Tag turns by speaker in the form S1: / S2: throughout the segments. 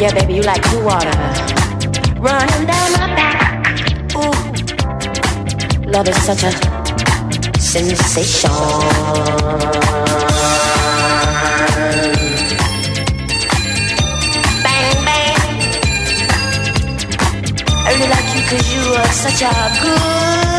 S1: Yeah, baby, you like cool water. Running down my back. Ooh. Love is such a sensation. i really like you Cause you are such a good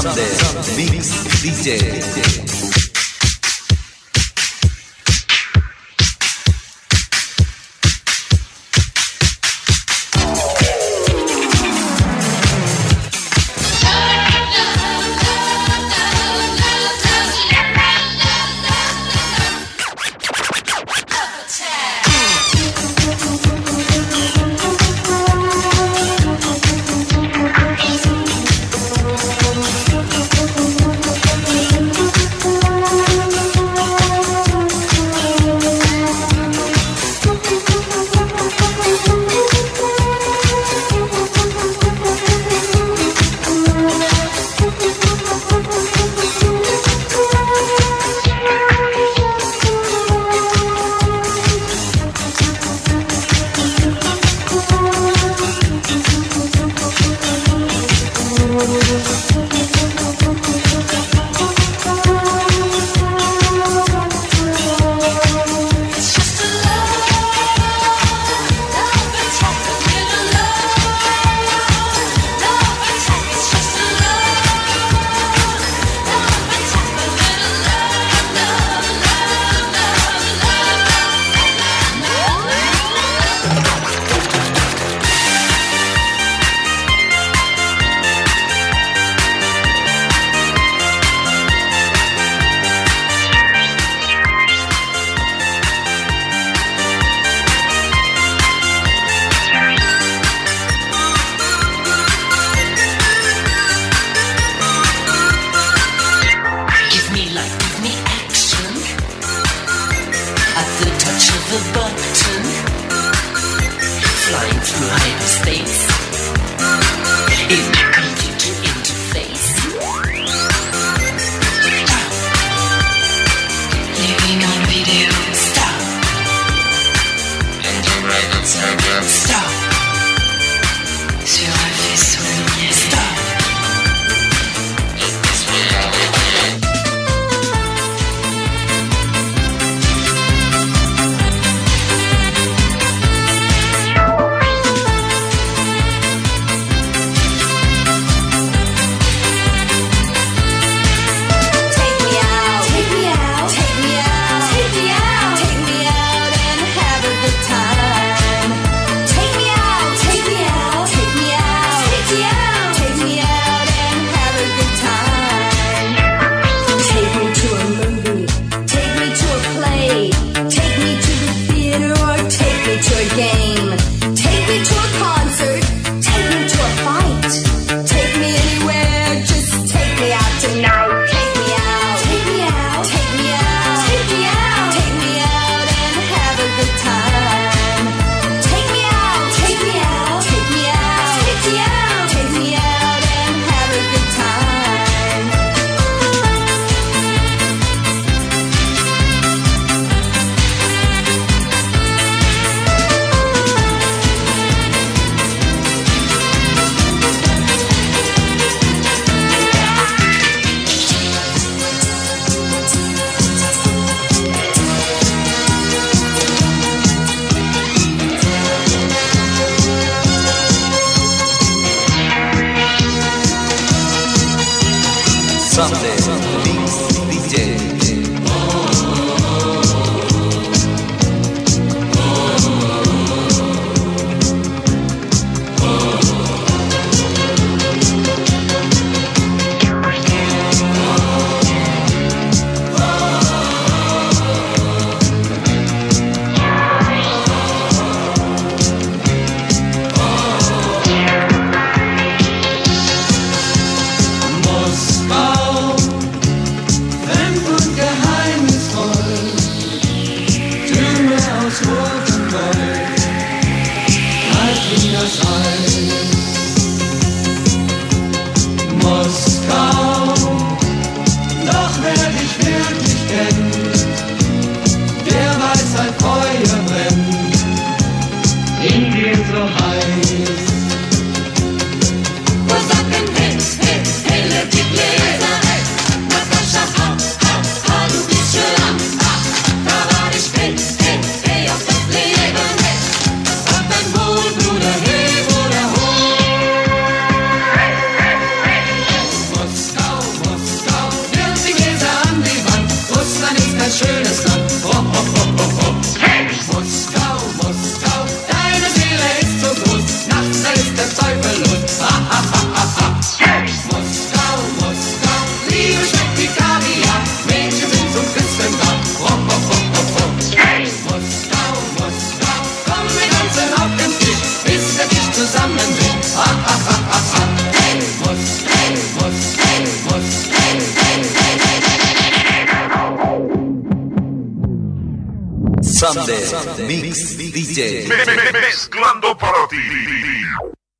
S2: Sunday Mix DJ.